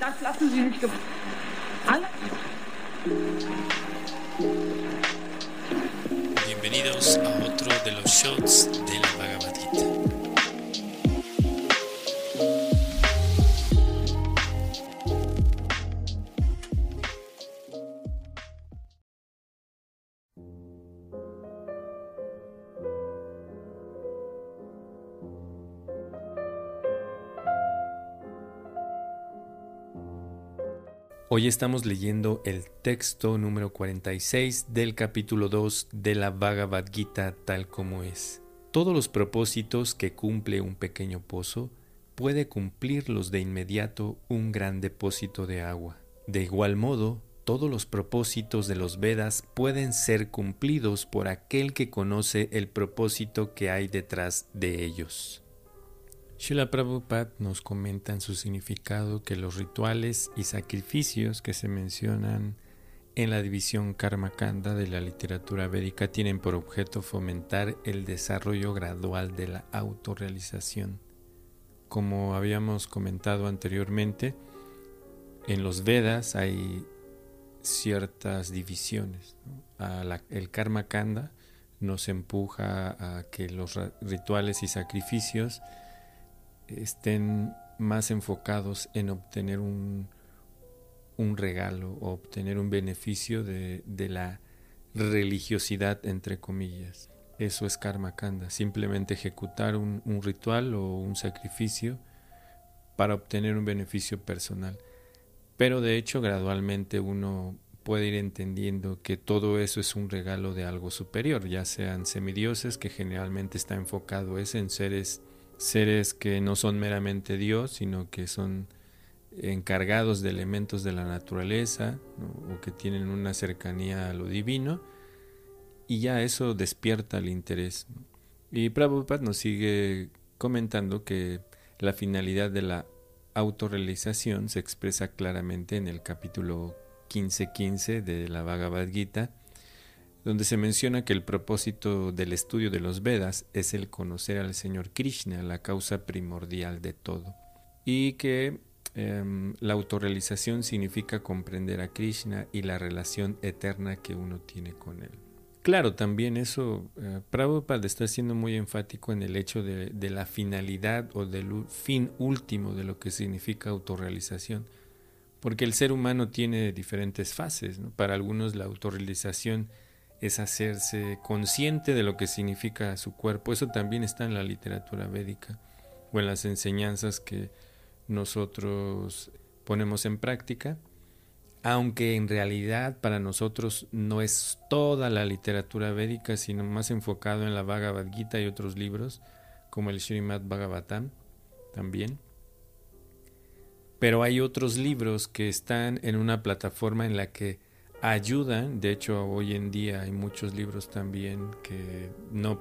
das lassen Sie gefallen. Alle Bienvenidos a otro de los shots de Hoy estamos leyendo el texto número 46 del capítulo 2 de la Bhagavad Gita tal como es. Todos los propósitos que cumple un pequeño pozo puede cumplirlos de inmediato un gran depósito de agua. De igual modo, todos los propósitos de los Vedas pueden ser cumplidos por aquel que conoce el propósito que hay detrás de ellos. Srila Prabhupada nos comenta en su significado que los rituales y sacrificios que se mencionan en la división Karma Kanda de la literatura védica tienen por objeto fomentar el desarrollo gradual de la autorrealización. Como habíamos comentado anteriormente, en los Vedas hay ciertas divisiones. el Karma Kanda nos empuja a que los rituales y sacrificios estén más enfocados en obtener un, un regalo o obtener un beneficio de, de la religiosidad, entre comillas. Eso es karma kanda, simplemente ejecutar un, un ritual o un sacrificio para obtener un beneficio personal. Pero de hecho gradualmente uno puede ir entendiendo que todo eso es un regalo de algo superior, ya sean semidioses, que generalmente está enfocado es en seres seres que no son meramente Dios, sino que son encargados de elementos de la naturaleza o que tienen una cercanía a lo divino y ya eso despierta el interés. Y Prabhupada nos sigue comentando que la finalidad de la autorrealización se expresa claramente en el capítulo 15.15 de la Bhagavad Gita, donde se menciona que el propósito del estudio de los Vedas es el conocer al Señor Krishna, la causa primordial de todo, y que eh, la autorrealización significa comprender a Krishna y la relación eterna que uno tiene con él. Claro, también eso, eh, Prabhupada está siendo muy enfático en el hecho de, la finalidad o del fin último de lo que significa autorrealización, porque el ser humano tiene diferentes fases. Para algunos la autorrealización es hacerse consciente de lo que significa su cuerpo. Eso también está en la literatura védica o en las enseñanzas que nosotros ponemos en práctica, aunque en realidad para nosotros no es toda la literatura védica, sino más enfocado en la Bhagavad Gita y otros libros, como el Srimad Bhagavatam también. Pero hay otros libros que están en una plataforma en la que ayudan, de hecho hoy en día hay muchos libros también que no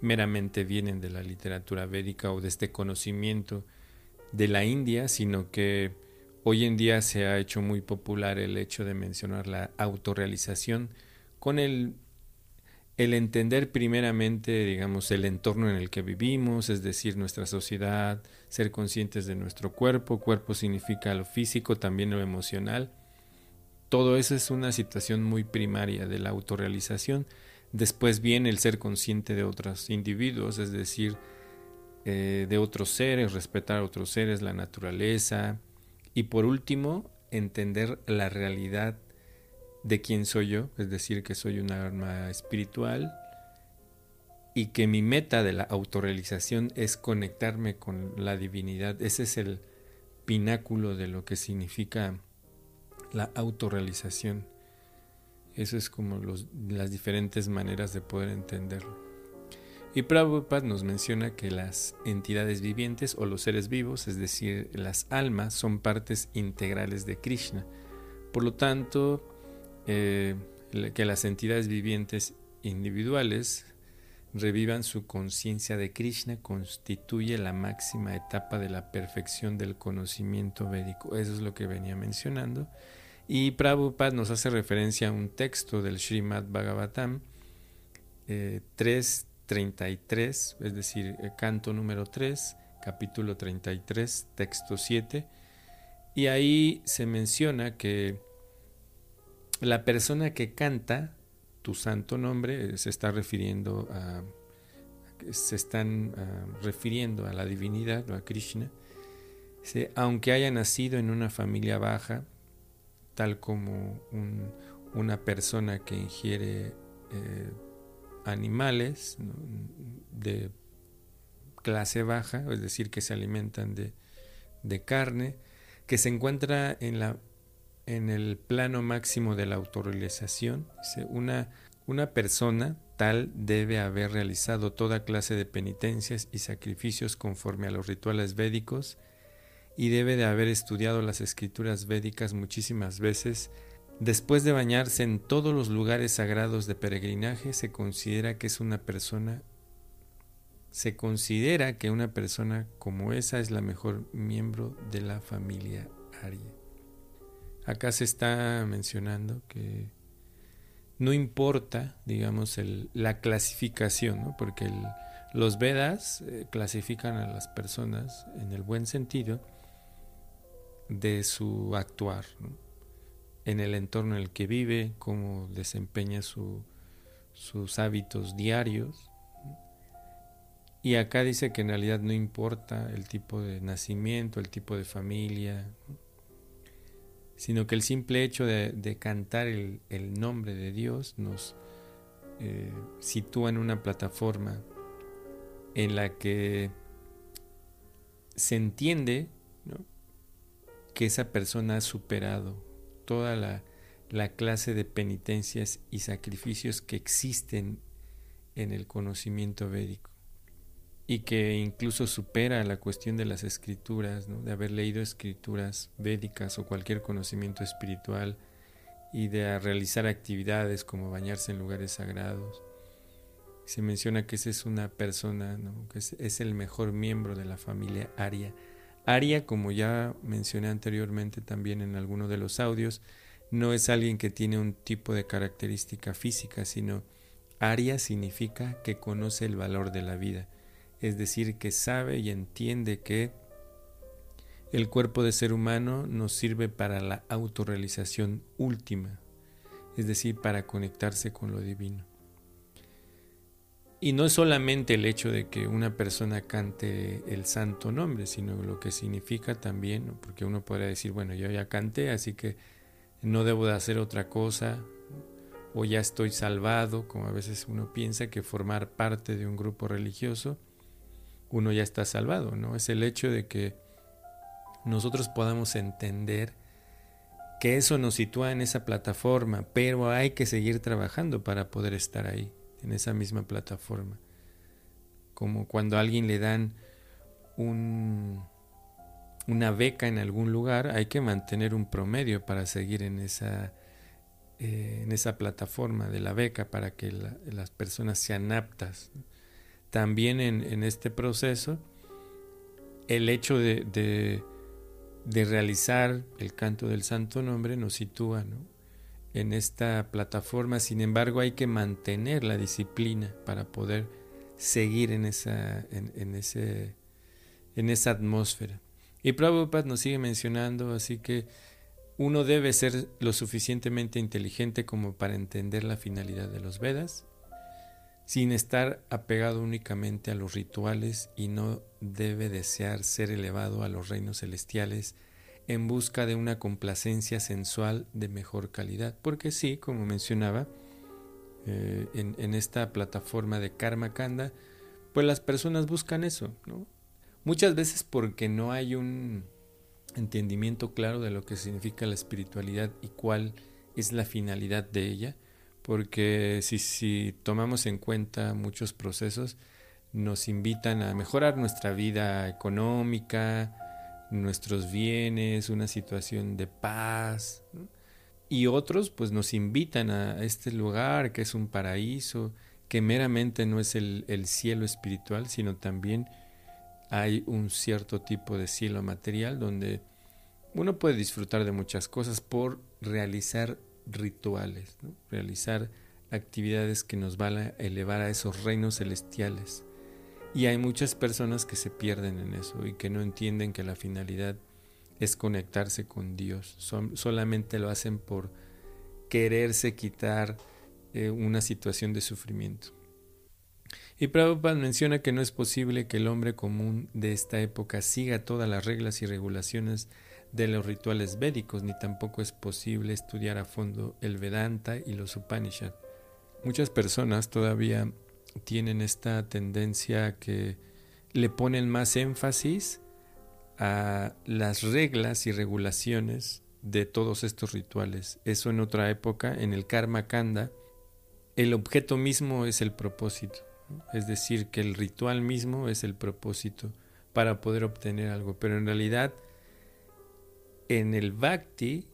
meramente vienen de la literatura védica o de este conocimiento de la India, sino que hoy en día se ha hecho muy popular el hecho de mencionar la autorrealización con el, el entender primeramente, digamos, el entorno en el que vivimos, es decir, nuestra sociedad, ser conscientes de nuestro cuerpo, cuerpo significa lo físico, también lo emocional, todo eso es una situación muy primaria de la autorrealización. Después viene el ser consciente de otros individuos, es decir, eh, de otros seres, respetar a otros seres, la naturaleza. Y por último, entender la realidad de quién soy yo, es decir, que soy un alma espiritual y que mi meta de la autorrealización es conectarme con la divinidad. Ese es el pináculo de lo que significa la autorrealización. Eso es como las diferentes maneras de poder entenderlo. Y Prabhupada nos menciona que las entidades vivientes o los seres vivos, es decir, las almas, son partes integrales de Krishna. Por lo tanto, eh, que las entidades vivientes individuales revivan su conciencia de Krishna constituye la máxima etapa de la perfección del conocimiento védico. Eso es lo que venía mencionando. Y Prabhupada nos hace referencia a un texto del Srimad Bhagavatam eh, 3.33, es decir, eh, canto número 3, capítulo 33, texto 7, Y ahí se menciona que la persona que canta tu santo nombre se está refiriendo a se están ah, refiriendo a la divinidad a Krishna, aunque haya nacido en una familia baja, tal como una persona que ingiere eh, animales de clase baja, es decir, que se alimentan de, de carne, que se encuentra en, la, en el plano máximo de la autorrealización. Una, una persona tal debe haber realizado toda clase de penitencias y sacrificios conforme a los rituales védicos y debe de haber estudiado las escrituras védicas muchísimas veces. Después de bañarse en todos los lugares sagrados de peregrinaje, se considera que es una persona se considera que una persona como esa es la mejor miembro de la familia Arya. Acá se está mencionando que no importa, digamos, la clasificación, porque los Vedas eh, clasifican a las personas en el buen sentido de su actuar, en el entorno en el que vive, cómo desempeña sus hábitos diarios. Y acá dice que en realidad no importa el tipo de nacimiento, el tipo de familia, sino que el simple hecho de, cantar el, nombre de Dios nos eh, sitúa en una plataforma en la que se entiende que esa persona ha superado toda la, la clase de penitencias y sacrificios que existen en el conocimiento védico y que incluso supera la cuestión de las escrituras, de haber leído escrituras védicas o cualquier conocimiento espiritual y de realizar actividades como bañarse en lugares sagrados. Se menciona que esa es una persona, que es, el mejor miembro de la familia Aria. Aria, como ya mencioné anteriormente también en alguno de los audios, no es alguien que tiene un tipo de característica física, sino Aria significa que conoce el valor de la vida es decir, que sabe y entiende que el cuerpo de ser humano nos sirve para la autorrealización última, es decir, para conectarse con lo divino. Y no es solamente el hecho de que una persona cante el santo nombre, sino lo que significa también, porque uno podría decir, bueno, yo ya canté, así que no debo de hacer otra cosa, o ya estoy salvado, como a veces uno piensa que formar parte de un grupo religioso uno ya está salvado, ¿no? Es el hecho de que nosotros podamos entender que eso nos sitúa en esa plataforma, pero hay que seguir trabajando para poder estar ahí, en esa misma plataforma. Como cuando a alguien le dan un, una beca en algún lugar, hay que mantener un promedio para seguir en esa, eh, en esa plataforma de la beca para que las personas sean aptas también en, este proceso el hecho de, realizar el canto del santo nombre nos sitúa en esta plataforma, sin embargo hay que mantener la disciplina para poder seguir en esa, en, ese, en esa atmósfera. Y Prabhupada nos sigue mencionando, así que uno debe ser lo suficientemente inteligente como para entender la finalidad de los Vedas sin estar apegado únicamente a los rituales y no debe desear ser elevado a los reinos celestiales en busca de una complacencia sensual de mejor calidad. Porque sí, como mencionaba, eh, en, esta plataforma de Karma Kanda, pues las personas buscan eso. Muchas veces porque no hay un entendimiento claro de lo que significa la espiritualidad y cuál es la finalidad de ella, porque si, si tomamos en cuenta muchos procesos, nos invitan a mejorar nuestra vida económica, nuestros bienes, una situación de paz. Y otros pues nos invitan a este lugar que es un paraíso, que meramente no es el, el cielo espiritual, sino también hay un cierto tipo de cielo material donde uno puede disfrutar de muchas cosas por realizar rituales, realizar actividades que nos van a elevar a esos reinos celestiales. Y hay muchas personas que se pierden en eso y que no entienden que la finalidad es conectarse con Dios. solamente lo hacen por quererse quitar eh, una situación de sufrimiento. Y Prabhupada menciona que no es posible que el hombre común de esta época siga todas las reglas y regulaciones de los rituales védicos, ni tampoco es posible estudiar a fondo el Vedanta y los Upanishads. Muchas personas todavía tienen esta tendencia que le ponen más énfasis a las reglas y regulaciones de todos estos rituales. Eso en otra época, en el Karma Kanda, el objeto mismo es el propósito. Es decir, que el ritual mismo es el propósito para poder obtener algo. Pero en realidad, en el bhakti,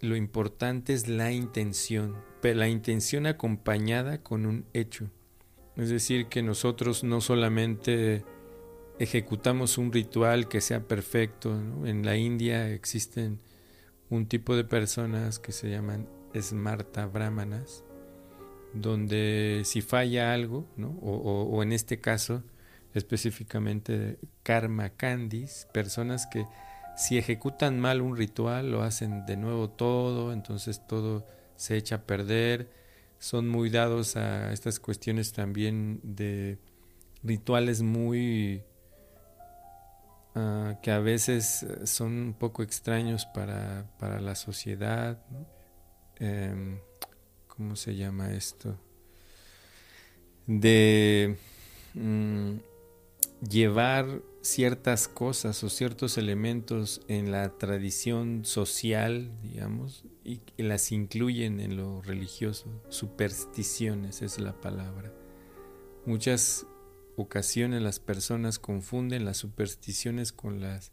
lo importante es la intención, pero la intención acompañada con un hecho. Es decir, que nosotros no solamente ejecutamos un ritual que sea perfecto. En la India existen un tipo de personas que se llaman smarta brahmanas, donde si falla algo, o, en este caso específicamente karma kandis, personas que si ejecutan mal un ritual lo hacen de nuevo todo, entonces todo se echa a perder, son muy dados a estas cuestiones también de rituales muy uh, que a veces son un poco extraños para, para la sociedad. Eh, ¿Cómo se llama esto? De mm, llevar ciertas cosas o ciertos elementos en la tradición social, digamos, y, las incluyen en lo religioso. Supersticiones es la palabra. Muchas ocasiones las personas confunden las supersticiones con las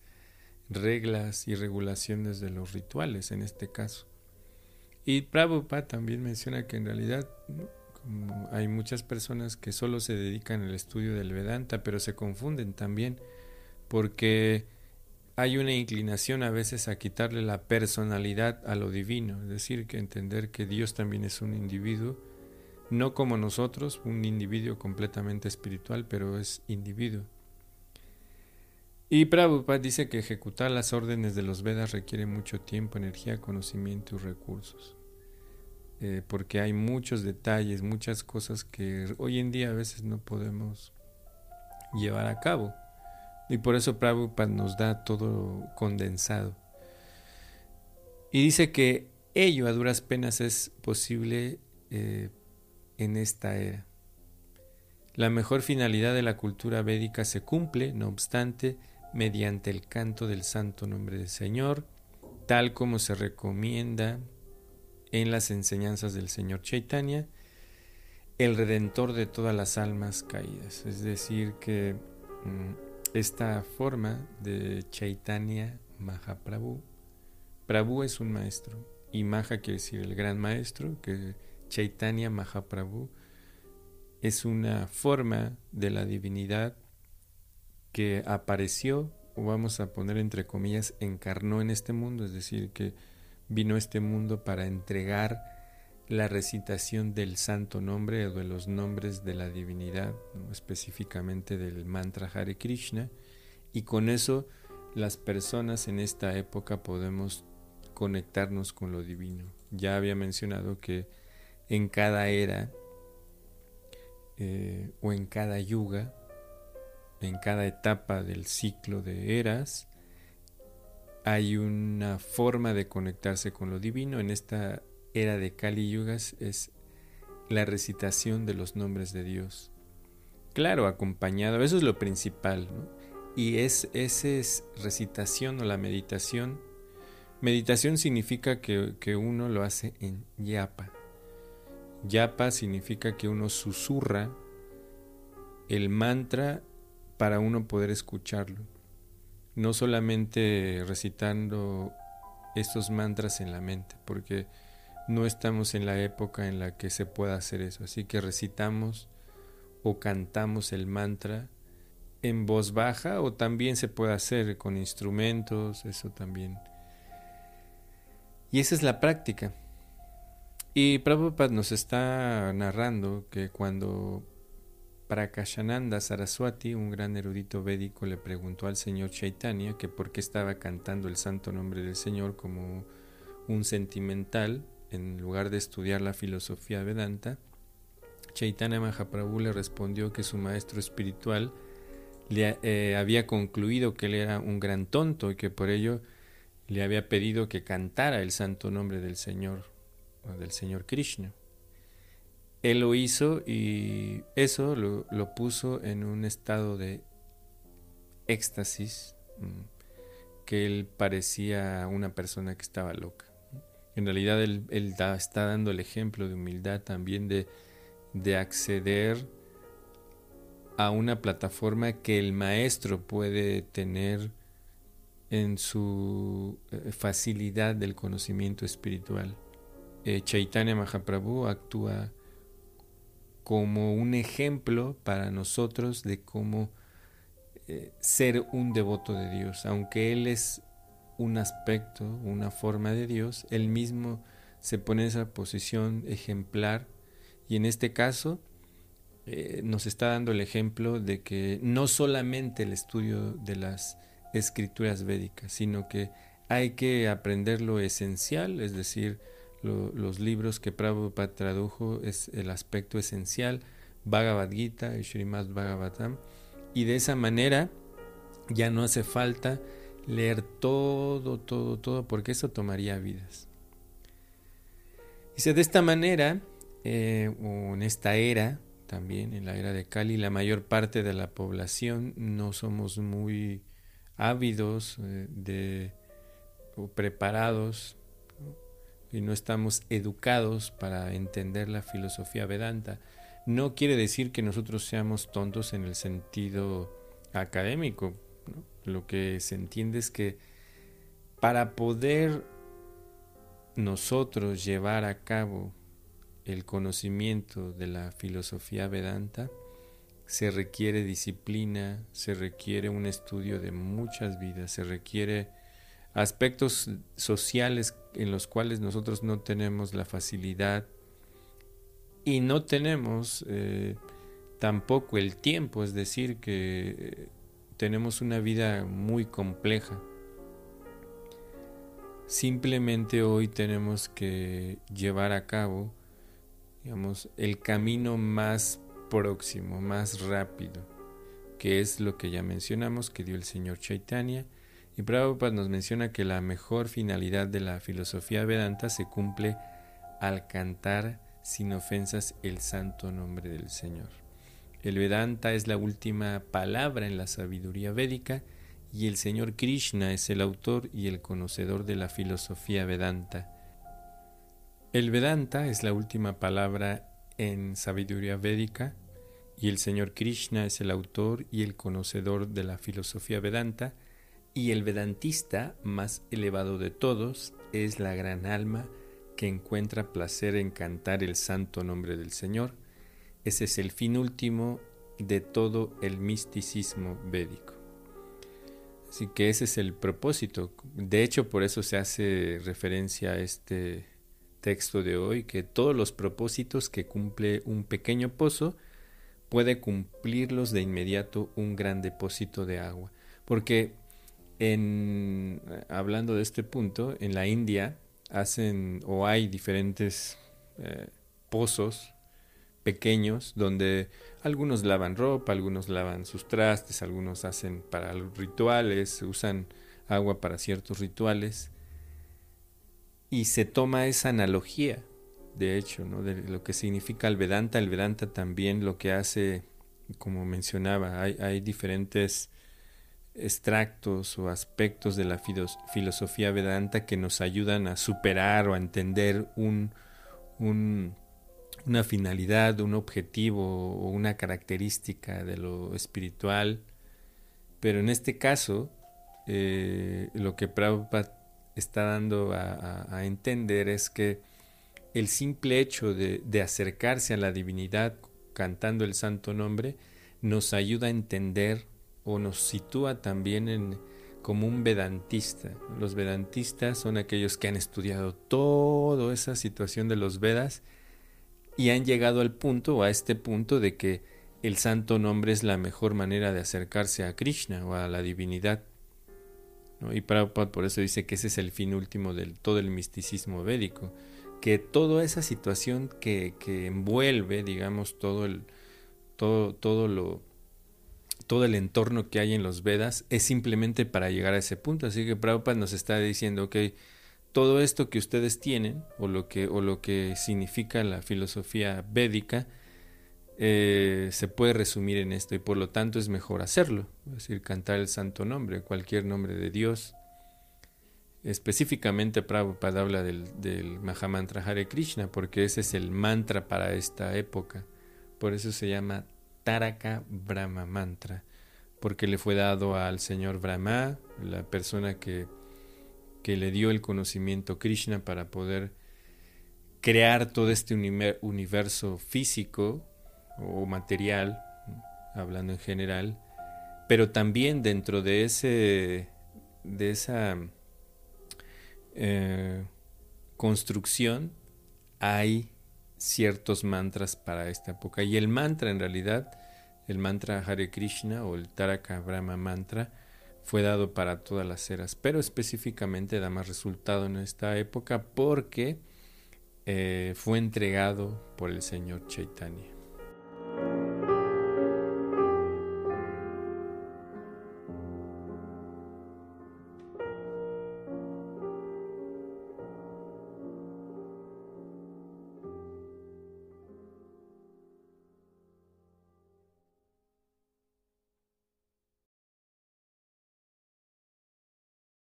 reglas y regulaciones de los rituales en este caso. Y Prabhupada también menciona que en realidad hay muchas personas que solo se dedican al estudio del Vedanta, pero se confunden también porque hay una inclinación a veces a quitarle la personalidad a lo divino, es decir, que entender que Dios también es un individuo no como nosotros, un individuo completamente espiritual, pero es individuo. Y Prabhupada dice que ejecutar las órdenes de los Vedas requiere mucho tiempo, energía, conocimiento y recursos. Eh, porque hay muchos detalles, muchas cosas que hoy en día a veces no podemos llevar a cabo. Y por eso Prabhupada nos da todo condensado. Y dice que ello a duras penas es posible eh, en esta era. La mejor finalidad de la cultura védica se cumple, no obstante, mediante el canto del santo nombre del Señor, tal como se recomienda en las enseñanzas del Señor Chaitanya, el redentor de todas las almas caídas. Es decir, que mm, esta forma de Chaitanya Mahaprabhu, Prabhu es un maestro y Maha quiere decir el gran maestro que Chaitanya Mahaprabhu es una forma de la divinidad que apareció, o vamos a poner entre comillas, encarnó en este mundo, es decir, que vino este mundo para entregar la recitación del santo nombre o de los nombres de la divinidad, específicamente del mantra Hare Krishna, y con eso las personas en esta época podemos conectarnos con lo divino. Ya había mencionado que en cada era eh, o en cada yuga, en cada etapa del ciclo de eras, hay una forma de conectarse con lo divino. En esta era de Kali Yugas es la recitación de los nombres de Dios. Claro, acompañado, eso es lo principal, Y es, esa es recitación o la meditación. Meditación significa que, que uno lo hace en yapa, Yapa significa que uno susurra el mantra para uno poder escucharlo. No solamente recitando estos mantras en la mente, porque no estamos en la época en la que se pueda hacer eso. Así que recitamos o cantamos el mantra en voz baja o también se puede hacer con instrumentos, eso también. Y esa es la práctica. Y Prabhupada nos está narrando que cuando Prakashananda Saraswati, un gran erudito védico, le preguntó al señor Chaitanya que por qué estaba cantando el santo nombre del Señor como un sentimental en lugar de estudiar la filosofía Vedanta. Chaitanya Mahaprabhu le respondió que su maestro espiritual le eh, había concluido que él era un gran tonto y que por ello le había pedido que cantara el santo nombre del Señor, del Señor Krishna. Él lo hizo y eso lo, puso en un estado de éxtasis, mm, que él parecía una persona que estaba loca. En realidad él, está dando el ejemplo de humildad también de, de acceder a una plataforma que el maestro puede tener en su eh, facilidad del conocimiento espiritual. Eh, Chaitanya Mahaprabhu actúa como un ejemplo para nosotros de cómo eh, ser un devoto de Dios. Aunque Él es un aspecto, una forma de Dios, Él mismo se pone en esa posición ejemplar y en este caso nos está dando el ejemplo de que no solamente el estudio de las escrituras védicas, sino que hay que aprender lo esencial, es decir, los libros que Prabhupada tradujo es el aspecto esencial, Bhagavad Gita y Srimad Bhagavatam, y de esa manera ya no hace falta leer todo, todo, todo, porque eso tomaría vidas. Dice, de esta manera, eh, o en esta era, también en la era de Kali, la mayor parte de la población no somos muy ávidos eh, de, o preparados y no estamos educados para entender la filosofía vedanta. No quiere decir que nosotros seamos tontos en el sentido académico. Lo que se entiende es que para poder nosotros llevar a cabo el conocimiento de la filosofía vedanta, se requiere disciplina, se requiere un estudio de muchas vidas, se requiere aspectos sociales en los cuales nosotros no tenemos la facilidad y no tenemos eh, tampoco el tiempo, es decir, que eh, tenemos una vida muy compleja. Simplemente hoy tenemos que llevar a cabo, digamos, el camino más próximo, más rápido, que es lo que ya mencionamos, que dio el señor Chaitanya. Y Prabhupada nos menciona que la mejor finalidad de la filosofía Vedanta se cumple al cantar sin ofensas el santo nombre del Señor. El Vedanta es la última palabra en la sabiduría védica y el Señor Krishna es el autor y el conocedor de la filosofía Vedanta. El Vedanta es la última palabra en sabiduría védica y el Señor Krishna es el autor y el conocedor de la filosofía Vedanta y el vedantista más elevado de todos es la gran alma que encuentra placer en cantar el santo nombre del Señor. Ese es el fin último de todo el misticismo védico. Así que ese es el propósito. De hecho, por eso se hace referencia a este texto de hoy, que todos los propósitos que cumple un pequeño pozo puede cumplirlos de inmediato un gran depósito de agua. Porque en, hablando de este punto, en la India hacen o hay diferentes eh, pozos pequeños donde algunos lavan ropa, algunos lavan sus trastes, algunos hacen para rituales, usan agua para ciertos rituales y se toma esa analogía, de hecho, ¿no? de lo que significa el Vedanta. El Vedanta también lo que hace, como mencionaba, hay, hay diferentes extractos o aspectos de la filosofía Vedanta que nos ayudan a superar o a entender un, un, una finalidad, un objetivo o una característica de lo espiritual. Pero en este caso, eh, lo que Prabhupada está dando a, entender es que el simple hecho de, acercarse a la divinidad cantando el santo nombre nos ayuda a entender o nos sitúa también en, como un vedantista. Los vedantistas son aquellos que han estudiado toda esa situación de los Vedas y han llegado al punto o a este punto de que el santo nombre es la mejor manera de acercarse a Krishna o a la divinidad. Y Prabhupada por eso dice que ese es el fin último de todo el misticismo védico, que toda esa situación que, que envuelve, digamos, todo el, todo, todo lo, todo el entorno que hay en los Vedas es simplemente para llegar a ese punto. Así que Prabhupada nos está diciendo, ok, todo esto que ustedes tienen, o lo que, o lo que significa la filosofía védica, eh, se puede resumir en esto y por lo tanto es mejor hacerlo, es decir, cantar el santo nombre, cualquier nombre de Dios. Específicamente Prabhupada habla del, del Mahamantra Hare Krishna porque ese es el mantra para esta época. Por eso se llama Taraka Brahma Mantra, porque le fue dado al señor Brahma, la persona que, que le dio el conocimiento Krishna para poder crear todo este universo físico o material, hablando en general, pero también dentro de ese de esa eh, construcción hay ciertos mantras para esta época y el mantra en realidad el mantra Hare Krishna o el Taraka Brahma mantra fue dado para todas las eras, pero específicamente da más resultado en esta época porque eh, fue entregado por el Señor Chaitanya.